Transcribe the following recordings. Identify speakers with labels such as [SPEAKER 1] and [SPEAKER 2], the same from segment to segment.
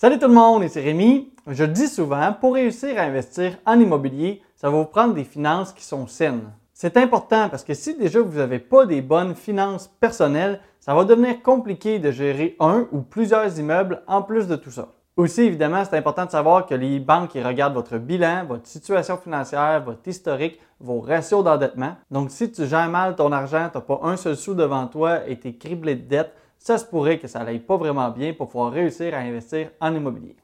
[SPEAKER 1] Salut tout le monde, ici Rémi. Je dis souvent, pour réussir à investir en immobilier, ça va vous prendre des finances qui sont saines. C'est important parce que si déjà vous n'avez pas des bonnes finances personnelles, ça va devenir compliqué de gérer un ou plusieurs immeubles en plus de tout ça. Aussi, évidemment, c'est important de savoir que les banques ils regardent votre bilan, votre situation financière, votre historique, vos ratios d'endettement. Donc, si tu gères mal ton argent, tu n'as pas un seul sou devant toi et tu es criblé de dettes, ça se pourrait que ça n'aille pas vraiment bien pour pouvoir réussir à investir en immobilier.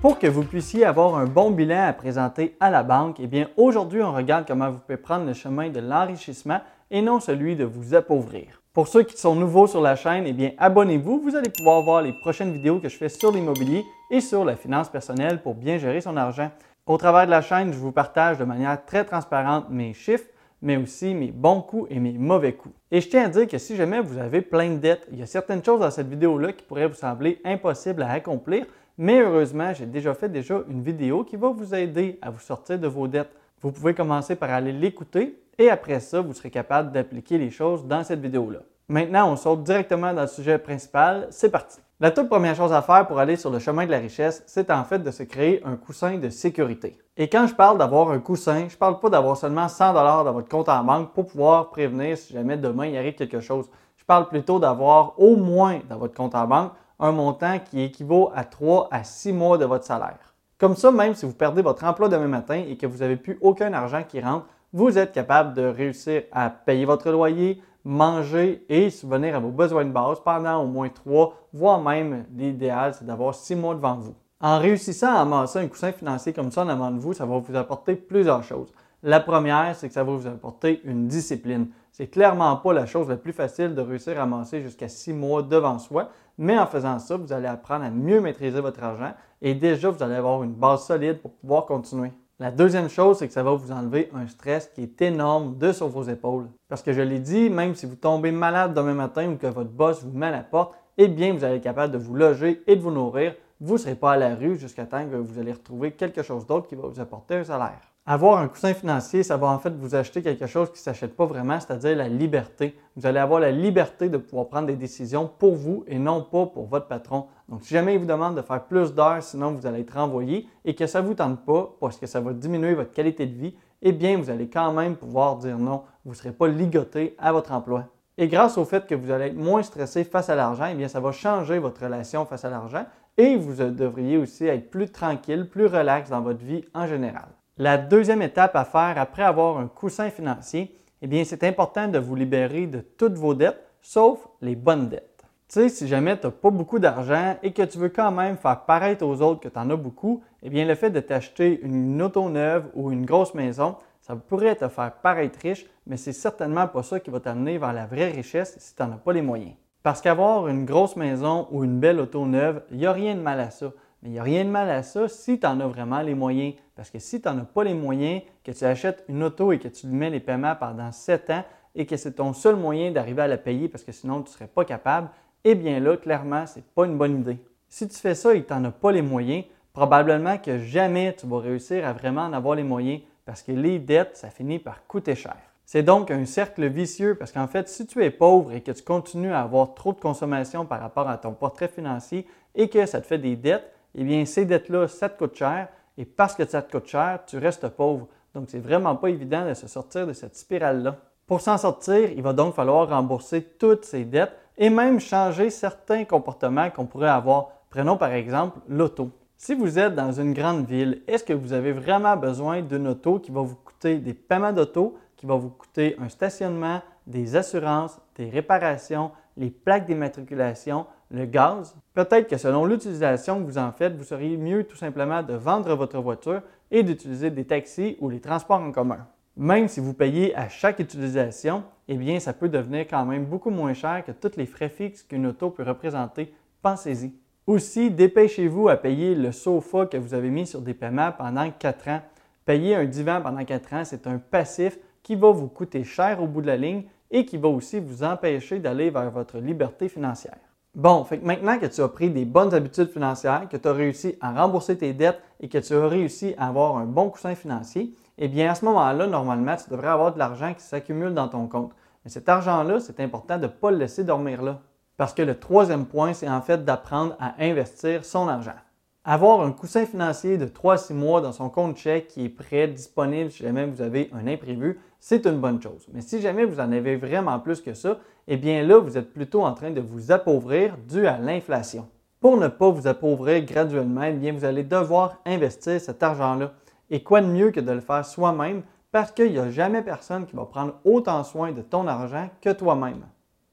[SPEAKER 1] Pour que vous puissiez avoir un bon bilan à présenter à la banque, eh bien aujourd'hui, on regarde comment vous pouvez prendre le chemin de l'enrichissement et non celui de vous appauvrir. Pour ceux qui sont nouveaux sur la chaîne, eh bien abonnez-vous, vous allez pouvoir voir les prochaines vidéos que je fais sur l'immobilier et sur la finance personnelle pour bien gérer son argent. Au travers de la chaîne, je vous partage de manière très transparente mes chiffres, mais aussi mes bons coups et mes mauvais coups. Et je tiens à dire que si jamais vous avez plein de dettes, il y a certaines choses dans cette vidéo-là qui pourraient vous sembler impossibles à accomplir, mais heureusement, j'ai déjà fait déjà une vidéo qui va vous aider à vous sortir de vos dettes. Vous pouvez commencer par aller l'écouter et après ça, vous serez capable d'appliquer les choses dans cette vidéo-là. Maintenant, on saute directement dans le sujet principal. C'est parti. La toute première chose à faire pour aller sur le chemin de la richesse, c'est en fait de se créer un coussin de sécurité. Et quand je parle d'avoir un coussin, je parle pas d'avoir seulement 100 dollars dans votre compte en banque pour pouvoir prévenir si jamais demain il arrive quelque chose. Je parle plutôt d'avoir au moins dans votre compte en banque un montant qui équivaut à 3 à 6 mois de votre salaire. Comme ça, même si vous perdez votre emploi demain matin et que vous n'avez plus aucun argent qui rentre, vous êtes capable de réussir à payer votre loyer, manger et subvenir à vos besoins de base pendant au moins trois, voire même l'idéal, c'est d'avoir six mois devant vous. En réussissant à amasser un coussin financier comme ça en avant de vous, ça va vous apporter plusieurs choses. La première, c'est que ça va vous apporter une discipline. C'est clairement pas la chose la plus facile de réussir à amasser jusqu'à six mois devant soi, mais en faisant ça, vous allez apprendre à mieux maîtriser votre argent et déjà vous allez avoir une base solide pour pouvoir continuer. La deuxième chose, c'est que ça va vous enlever un stress qui est énorme de sur vos épaules. Parce que je l'ai dit, même si vous tombez malade demain matin ou que votre boss vous met à la porte, eh bien, vous allez être capable de vous loger et de vous nourrir. Vous ne serez pas à la rue jusqu'à temps que vous allez retrouver quelque chose d'autre qui va vous apporter un salaire. Avoir un coussin financier, ça va en fait vous acheter quelque chose qui ne s'achète pas vraiment, c'est-à-dire la liberté. Vous allez avoir la liberté de pouvoir prendre des décisions pour vous et non pas pour votre patron. Donc, si jamais il vous demande de faire plus d'heures, sinon vous allez être renvoyé et que ça ne vous tente pas parce que ça va diminuer votre qualité de vie, eh bien, vous allez quand même pouvoir dire non. Vous ne serez pas ligoté à votre emploi. Et grâce au fait que vous allez être moins stressé face à l'argent, eh bien, ça va changer votre relation face à l'argent et vous devriez aussi être plus tranquille, plus relax dans votre vie en général. La deuxième étape à faire après avoir un coussin financier, eh bien, c'est important de vous libérer de toutes vos dettes, sauf les bonnes dettes. Tu sais, si jamais tu n'as pas beaucoup d'argent et que tu veux quand même faire paraître aux autres que tu en as beaucoup, eh bien, le fait de t'acheter une auto neuve ou une grosse maison, ça pourrait te faire paraître riche, mais c'est certainement pas ça qui va t'amener vers la vraie richesse si tu n'en as pas les moyens. Parce qu'avoir une grosse maison ou une belle auto neuve, il n'y a rien de mal à ça. Mais il n'y a rien de mal à ça si tu en as vraiment les moyens. Parce que si tu n'en as pas les moyens, que tu achètes une auto et que tu lui mets les paiements pendant 7 ans et que c'est ton seul moyen d'arriver à la payer parce que sinon tu ne serais pas capable, eh bien là, clairement, ce n'est pas une bonne idée. Si tu fais ça et que tu n'en as pas les moyens, probablement que jamais tu vas réussir à vraiment en avoir les moyens parce que les dettes, ça finit par coûter cher. C'est donc un cercle vicieux parce qu'en fait, si tu es pauvre et que tu continues à avoir trop de consommation par rapport à ton portrait financier et que ça te fait des dettes, eh bien, ces dettes-là, ça te coûte cher. Et parce que ça te coûte cher, tu restes pauvre. Donc, c'est vraiment pas évident de se sortir de cette spirale-là. Pour s'en sortir, il va donc falloir rembourser toutes ces dettes et même changer certains comportements qu'on pourrait avoir. Prenons par exemple l'auto. Si vous êtes dans une grande ville, est-ce que vous avez vraiment besoin d'une auto qui va vous coûter des paiements d'auto, qui va vous coûter un stationnement, des assurances, des réparations, les plaques d'immatriculation, le gaz, peut-être que selon l'utilisation que vous en faites, vous seriez mieux tout simplement de vendre votre voiture et d'utiliser des taxis ou les transports en commun. Même si vous payez à chaque utilisation, eh bien, ça peut devenir quand même beaucoup moins cher que tous les frais fixes qu'une auto peut représenter. Pensez-y. Aussi, dépêchez-vous à payer le sofa que vous avez mis sur des paiements pendant 4 ans. Payer un divan pendant 4 ans, c'est un passif qui va vous coûter cher au bout de la ligne et qui va aussi vous empêcher d'aller vers votre liberté financière. Bon, fait que maintenant que tu as pris des bonnes habitudes financières, que tu as réussi à rembourser tes dettes et que tu as réussi à avoir un bon coussin financier, eh bien à ce moment-là, normalement, tu devrais avoir de l'argent qui s'accumule dans ton compte. Mais cet argent-là, c'est important de ne pas le laisser dormir là. Parce que le troisième point, c'est en fait d'apprendre à investir son argent. Avoir un coussin financier de 3 à 6 mois dans son compte chèque qui est prêt, disponible si jamais vous avez un imprévu, c'est une bonne chose. Mais si jamais vous en avez vraiment plus que ça, eh bien là, vous êtes plutôt en train de vous appauvrir dû à l'inflation. Pour ne pas vous appauvrir graduellement, eh bien vous allez devoir investir cet argent-là. Et quoi de mieux que de le faire soi-même parce qu'il n'y a jamais personne qui va prendre autant soin de ton argent que toi-même.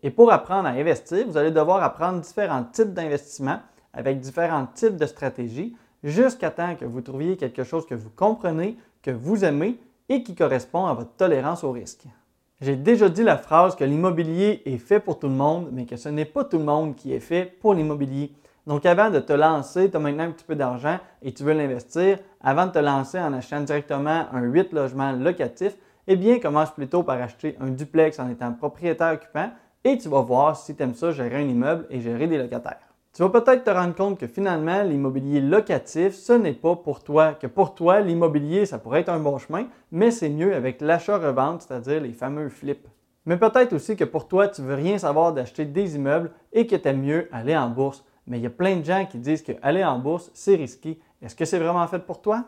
[SPEAKER 1] Et pour apprendre à investir, vous allez devoir apprendre différents types d'investissements avec différents types de stratégies jusqu'à temps que vous trouviez quelque chose que vous comprenez, que vous aimez et qui correspond à votre tolérance au risque. J'ai déjà dit la phrase que l'immobilier est fait pour tout le monde, mais que ce n'est pas tout le monde qui est fait pour l'immobilier. Donc avant de te lancer, tu as maintenant un petit peu d'argent et tu veux l'investir, avant de te lancer en achetant directement un 8 logements locatifs, eh bien commence plutôt par acheter un duplex en étant propriétaire occupant et tu vas voir si tu aimes ça gérer un immeuble et gérer des locataires. Tu vas peut-être te rendre compte que finalement, l'immobilier locatif, ce n'est pas pour toi, que pour toi, l'immobilier, ça pourrait être un bon chemin, mais c'est mieux avec l'achat-revente, c'est-à-dire les fameux flips. Mais peut-être aussi que pour toi, tu veux rien savoir d'acheter des immeubles et que tu aimes mieux aller en bourse. Mais il y a plein de gens qui disent qu'aller en bourse, c'est risqué. Est-ce que c'est vraiment fait pour toi?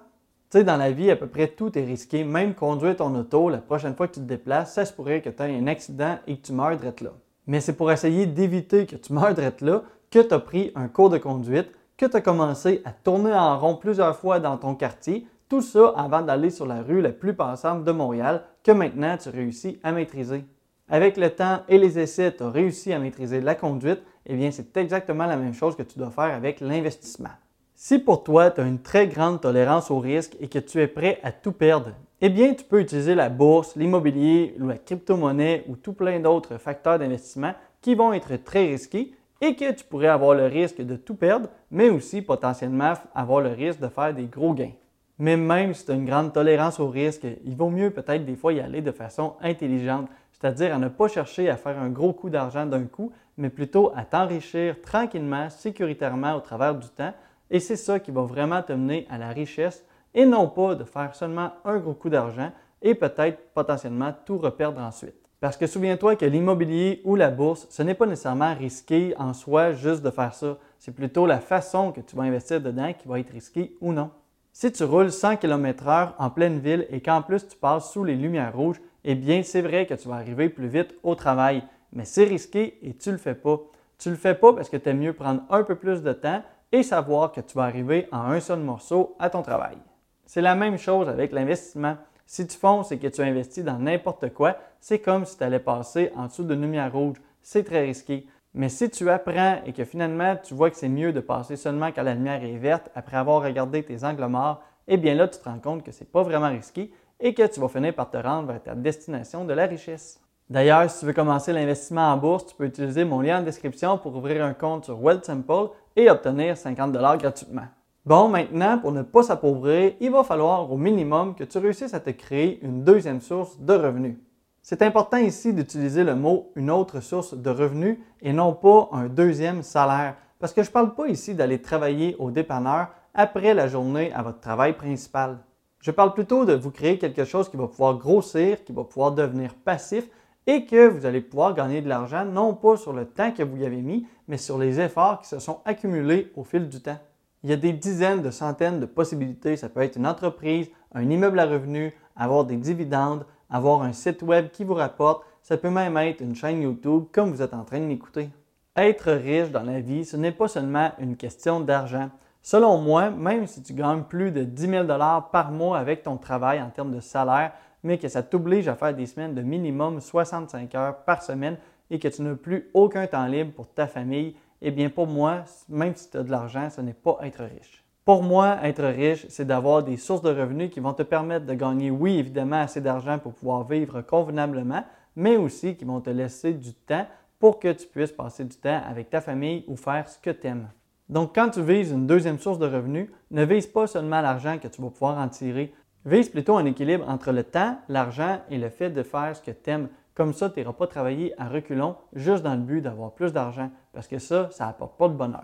[SPEAKER 1] Tu sais, dans la vie, à peu près tout est risqué. Même conduire ton auto, la prochaine fois que tu te déplaces, ça se pourrait que tu aies un accident et que tu meurs d'être là. Mais c'est pour essayer d'éviter que tu meurs d'être là que tu as pris un cours de conduite, que tu as commencé à tourner en rond plusieurs fois dans ton quartier, tout ça avant d'aller sur la rue la plus passante de Montréal que maintenant tu réussis à maîtriser. Avec le temps et les essais, tu as réussi à maîtriser la conduite, eh bien c'est exactement la même chose que tu dois faire avec l'investissement. Si pour toi, tu as une très grande tolérance au risque et que tu es prêt à tout perdre, eh bien tu peux utiliser la bourse, l'immobilier ou la crypto-monnaie ou tout plein d'autres facteurs d'investissement qui vont être très risqués et que tu pourrais avoir le risque de tout perdre, mais aussi potentiellement avoir le risque de faire des gros gains. Mais même si tu as une grande tolérance au risque, il vaut mieux peut-être des fois y aller de façon intelligente, c'est-à-dire à ne pas chercher à faire un gros coup d'argent d'un coup, mais plutôt à t'enrichir tranquillement, sécuritairement au travers du temps. Et c'est ça qui va vraiment te mener à la richesse et non pas de faire seulement un gros coup d'argent et peut-être potentiellement tout reperdre ensuite. Parce que souviens-toi que l'immobilier ou la bourse, ce n'est pas nécessairement risqué en soi juste de faire ça. C'est plutôt la façon que tu vas investir dedans qui va être risquée ou non. Si tu roules 100 km/h en pleine ville et qu'en plus tu passes sous les lumières rouges, eh bien c'est vrai que tu vas arriver plus vite au travail. Mais c'est risqué et tu ne le fais pas. Tu ne le fais pas parce que tu aimes mieux prendre un peu plus de temps et savoir que tu vas arriver en un seul morceau à ton travail. C'est la même chose avec l'investissement. Si tu fonces et que tu investis dans n'importe quoi, c'est comme si tu allais passer en dessous de lumière rouge. C'est très risqué. Mais si tu apprends et que finalement tu vois que c'est mieux de passer seulement quand la lumière est verte après avoir regardé tes angles morts, eh bien là tu te rends compte que ce n'est pas vraiment risqué et que tu vas finir par te rendre vers ta destination de la richesse. D'ailleurs, si tu veux commencer l'investissement en bourse, tu peux utiliser mon lien en description pour ouvrir un compte sur Wealthsimple et obtenir 50 gratuitement. Bon, maintenant, pour ne pas s'appauvrir, il va falloir au minimum que tu réussisses à te créer une deuxième source de revenus. C'est important ici d'utiliser le mot une autre source de revenus et non pas un deuxième salaire, parce que je ne parle pas ici d'aller travailler au dépanneur après la journée à votre travail principal. Je parle plutôt de vous créer quelque chose qui va pouvoir grossir, qui va pouvoir devenir passif et que vous allez pouvoir gagner de l'argent non pas sur le temps que vous y avez mis, mais sur les efforts qui se sont accumulés au fil du temps. Il y a des dizaines de centaines de possibilités. Ça peut être une entreprise, un immeuble à revenus, avoir des dividendes, avoir un site web qui vous rapporte. Ça peut même être une chaîne YouTube comme vous êtes en train de m'écouter. Être riche dans la vie, ce n'est pas seulement une question d'argent. Selon moi, même si tu gagnes plus de 10 000 par mois avec ton travail en termes de salaire, mais que ça t'oblige à faire des semaines de minimum 65 heures par semaine et que tu n'as plus aucun temps libre pour ta famille, eh bien pour moi, même si tu as de l'argent, ce n'est pas être riche. Pour moi, être riche, c'est d'avoir des sources de revenus qui vont te permettre de gagner, oui, évidemment, assez d'argent pour pouvoir vivre convenablement, mais aussi qui vont te laisser du temps pour que tu puisses passer du temps avec ta famille ou faire ce que tu aimes. Donc, quand tu vises une deuxième source de revenus, ne vise pas seulement l'argent que tu vas pouvoir en tirer. Vise plutôt un équilibre entre le temps, l'argent et le fait de faire ce que tu aimes. Comme ça, tu n'iras pas travailler à reculons juste dans le but d'avoir plus d'argent, parce que ça, ça n'apporte pas de bonheur.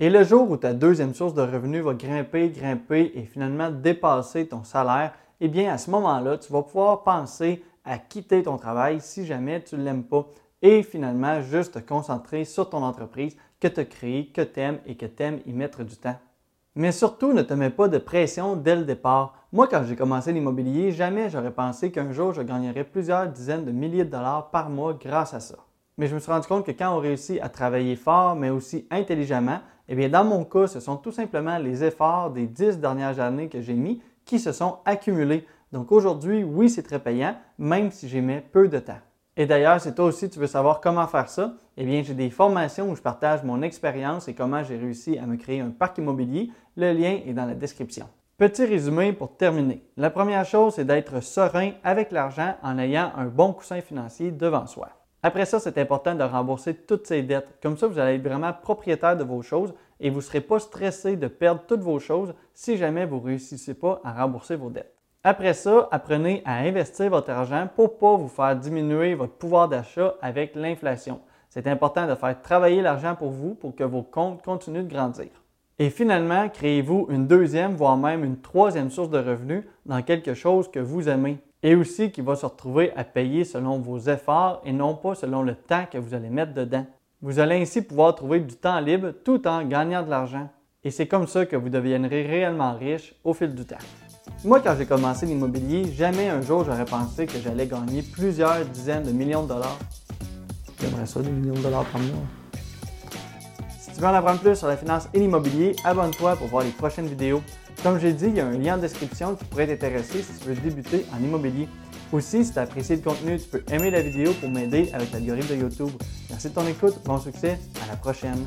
[SPEAKER 1] Et le jour où ta deuxième source de revenus va grimper, grimper et finalement dépasser ton salaire, eh bien à ce moment-là, tu vas pouvoir penser à quitter ton travail si jamais tu ne l'aimes pas. et finalement juste te concentrer sur ton entreprise que tu as que tu aimes et que tu aimes y mettre du temps. Mais surtout, ne te mets pas de pression dès le départ. Moi, quand j'ai commencé l'immobilier, jamais j'aurais pensé qu'un jour je gagnerais plusieurs dizaines de milliers de dollars par mois grâce à ça. Mais je me suis rendu compte que quand on réussit à travailler fort, mais aussi intelligemment, eh bien, dans mon cas, ce sont tout simplement les efforts des dix dernières années que j'ai mis qui se sont accumulés. Donc aujourd'hui, oui, c'est très payant, même si j'y mets peu de temps. Et d'ailleurs, si toi aussi tu veux savoir comment faire ça, eh bien, j'ai des formations où je partage mon expérience et comment j'ai réussi à me créer un parc immobilier. Le lien est dans la description. Petit résumé pour terminer. La première chose, c'est d'être serein avec l'argent en ayant un bon coussin financier devant soi. Après ça, c'est important de rembourser toutes ces dettes. Comme ça, vous allez être vraiment propriétaire de vos choses et vous ne serez pas stressé de perdre toutes vos choses si jamais vous ne réussissez pas à rembourser vos dettes. Après ça, apprenez à investir votre argent pour ne pas vous faire diminuer votre pouvoir d'achat avec l'inflation. C'est important de faire travailler l'argent pour vous pour que vos comptes continuent de grandir. Et finalement, créez-vous une deuxième, voire même une troisième source de revenus dans quelque chose que vous aimez et aussi qui va se retrouver à payer selon vos efforts et non pas selon le temps que vous allez mettre dedans. Vous allez ainsi pouvoir trouver du temps libre tout en gagnant de l'argent. Et c'est comme ça que vous deviendrez réellement riche au fil du temps. Moi, quand j'ai commencé l'immobilier, jamais un jour j'aurais pensé que j'allais gagner plusieurs dizaines de millions de dollars. J'aimerais ça, des millions de dollars par mois. Si tu veux en apprendre plus sur la finance et l'immobilier, abonne-toi pour voir les prochaines vidéos. Comme j'ai dit, il y a un lien en description qui pourrait t'intéresser si tu veux débuter en immobilier. Aussi, si tu as apprécié le contenu, tu peux aimer la vidéo pour m'aider avec l'algorithme de YouTube. Merci de ton écoute, bon succès, à la prochaine.